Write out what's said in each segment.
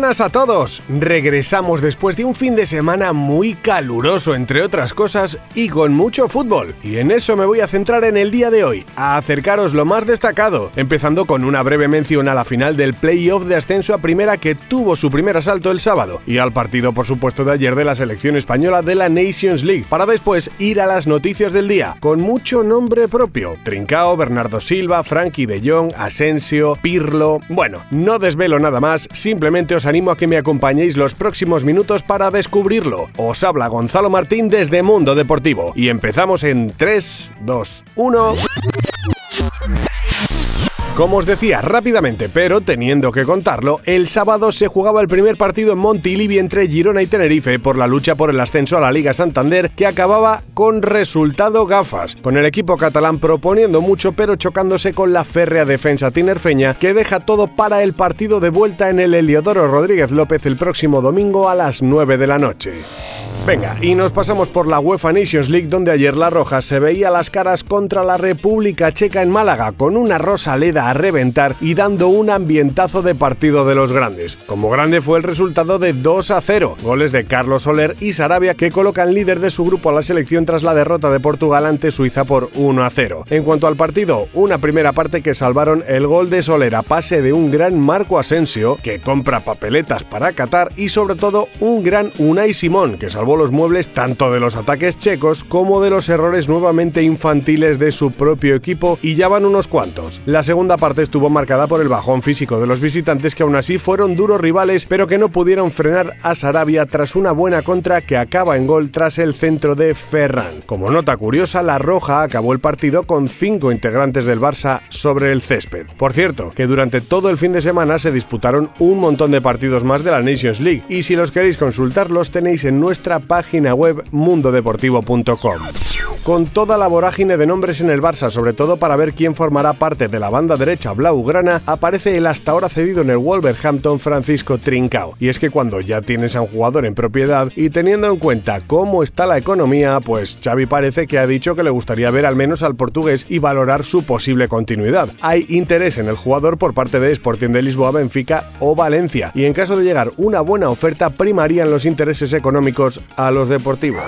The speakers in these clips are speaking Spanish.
Buenas a todos. Regresamos después de un fin de semana muy caluroso, entre otras cosas, y con mucho fútbol. Y en eso me voy a centrar en el día de hoy, a acercaros lo más destacado, empezando con una breve mención a la final del playoff de ascenso a primera que tuvo su primer asalto el sábado, y al partido, por supuesto, de ayer de la selección española de la Nations League, para después ir a las noticias del día, con mucho nombre propio. Trincao, Bernardo Silva, Frankie de Jong, Asensio, Pirlo. Bueno, no desvelo nada más, simplemente os animo a que me acompañéis los próximos minutos para descubrirlo. Os habla Gonzalo Martín desde Mundo Deportivo y empezamos en 3, 2, 1. Como os decía rápidamente, pero teniendo que contarlo, el sábado se jugaba el primer partido en Montilivi entre Girona y Tenerife por la lucha por el ascenso a la Liga Santander que acababa con resultado gafas, con el equipo catalán proponiendo mucho pero chocándose con la férrea defensa tinerfeña que deja todo para el partido de vuelta en el Heliodoro Rodríguez López el próximo domingo a las 9 de la noche. Venga, y nos pasamos por la UEFA Nations League donde ayer la Roja se veía las caras contra la República Checa en Málaga con una rosaleda reventar y dando un ambientazo de partido de los grandes. Como grande fue el resultado de 2 a 0, goles de Carlos Soler y Sarabia que colocan líder de su grupo a la selección tras la derrota de Portugal ante Suiza por 1 a 0. En cuanto al partido, una primera parte que salvaron el gol de Soler a pase de un gran Marco Asensio que compra papeletas para Qatar y sobre todo un gran Unai Simón que salvó los muebles tanto de los ataques checos como de los errores nuevamente infantiles de su propio equipo y ya van unos cuantos. La segunda parte estuvo marcada por el bajón físico de los visitantes que aún así fueron duros rivales pero que no pudieron frenar a Sarabia tras una buena contra que acaba en gol tras el centro de Ferran. Como nota curiosa, la Roja acabó el partido con cinco integrantes del Barça sobre el césped. Por cierto, que durante todo el fin de semana se disputaron un montón de partidos más de la Nations League y si los queréis consultar los tenéis en nuestra página web mundodeportivo.com. Con toda la vorágine de nombres en el Barça, sobre todo para ver quién formará parte de la banda derecha blaugrana, aparece el hasta ahora cedido en el Wolverhampton Francisco Trincao. Y es que cuando ya tienes a un jugador en propiedad y teniendo en cuenta cómo está la economía, pues Xavi parece que ha dicho que le gustaría ver al menos al portugués y valorar su posible continuidad. Hay interés en el jugador por parte de Sporting de Lisboa, Benfica o Valencia, y en caso de llegar una buena oferta primarían los intereses económicos a los deportivos.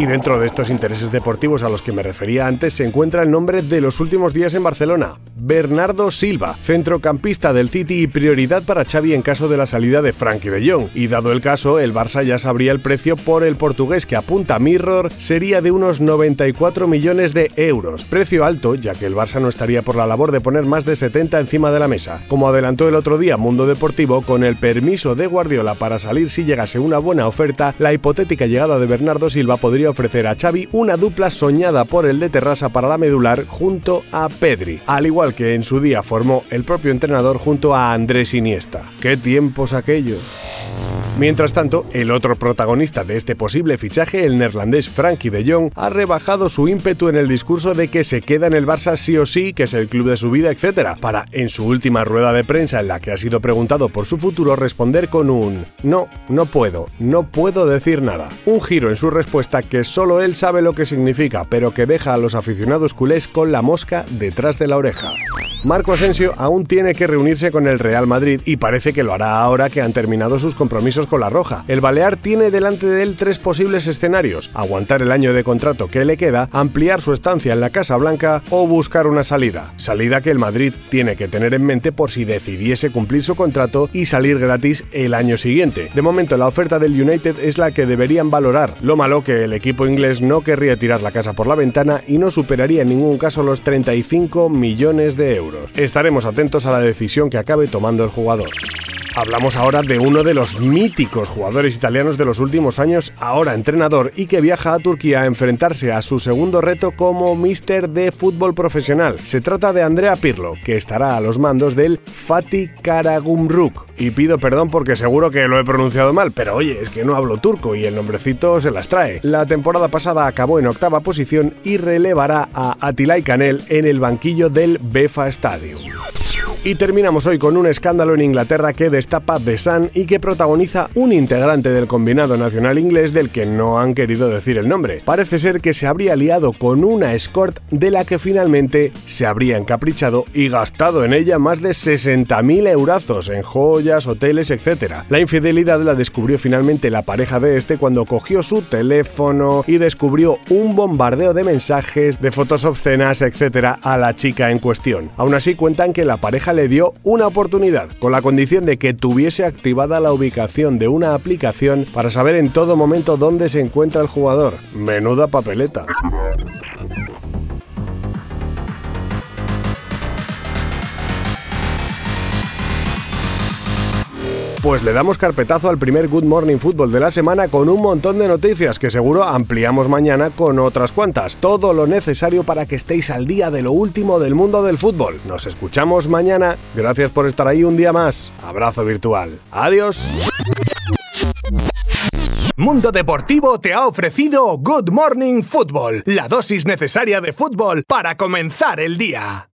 Y dentro de estos intereses deportivos a los que me refería antes se encuentra el nombre de los últimos días en Barcelona, Bernardo Silva, centrocampista del City y prioridad para Xavi en caso de la salida de Frankie de Jong. Y dado el caso, el Barça ya sabría el precio por el portugués que apunta Mirror sería de unos 94 millones de euros. Precio alto, ya que el Barça no estaría por la labor de poner más de 70 encima de la mesa. Como adelantó el otro día Mundo Deportivo, con el permiso de Guardiola para salir si llegase una buena oferta, la hipotética llegada de Bernardo Silva podría ofrecer a Xavi una dupla soñada por el de Terrassa para la medular junto a Pedri, al igual que en su día formó el propio entrenador junto a Andrés Iniesta. ¡Qué tiempos aquellos! Mientras tanto, el otro protagonista de este posible fichaje, el neerlandés Frankie de Jong, ha rebajado su ímpetu en el discurso de que se queda en el Barça sí o sí, que es el club de su vida, etc., para, en su última rueda de prensa en la que ha sido preguntado por su futuro, responder con un no, no puedo, no puedo decir nada. Un giro en su respuesta que solo él sabe lo que significa, pero que deja a los aficionados culés con la mosca detrás de la oreja. Marco Asensio aún tiene que reunirse con el Real Madrid y parece que lo hará ahora que han terminado sus compromisos la Roja. El Balear tiene delante de él tres posibles escenarios: aguantar el año de contrato que le queda, ampliar su estancia en la Casa Blanca o buscar una salida. Salida que el Madrid tiene que tener en mente por si decidiese cumplir su contrato y salir gratis el año siguiente. De momento la oferta del United es la que deberían valorar. Lo malo que el equipo inglés no querría tirar la casa por la ventana y no superaría en ningún caso los 35 millones de euros. Estaremos atentos a la decisión que acabe tomando el jugador. Hablamos ahora de uno de los míticos jugadores italianos de los últimos años, ahora entrenador, y que viaja a Turquía a enfrentarse a su segundo reto como mister de fútbol profesional. Se trata de Andrea Pirlo, que estará a los mandos del Fatih Karagumruk. Y pido perdón porque seguro que lo he pronunciado mal, pero oye, es que no hablo turco y el nombrecito se las trae. La temporada pasada acabó en octava posición y relevará a Atilay Canel en el banquillo del Befa Stadium. Y terminamos hoy con un escándalo en Inglaterra que destapa The Sun y que protagoniza un integrante del combinado nacional inglés del que no han querido decir el nombre. Parece ser que se habría liado con una escort de la que finalmente se habría encaprichado y gastado en ella más de 60.000 eurazos en joyas, hoteles, etc. La infidelidad la descubrió finalmente la pareja de este cuando cogió su teléfono y descubrió un bombardeo de mensajes, de fotos obscenas, etc. a la chica en cuestión. Aún así cuentan que la le dio una oportunidad, con la condición de que tuviese activada la ubicación de una aplicación para saber en todo momento dónde se encuentra el jugador. Menuda papeleta. Pues le damos carpetazo al primer Good Morning Football de la semana con un montón de noticias que seguro ampliamos mañana con otras cuantas. Todo lo necesario para que estéis al día de lo último del mundo del fútbol. Nos escuchamos mañana. Gracias por estar ahí un día más. Abrazo virtual. Adiós. Mundo Deportivo te ha ofrecido Good Morning Football, la dosis necesaria de fútbol para comenzar el día.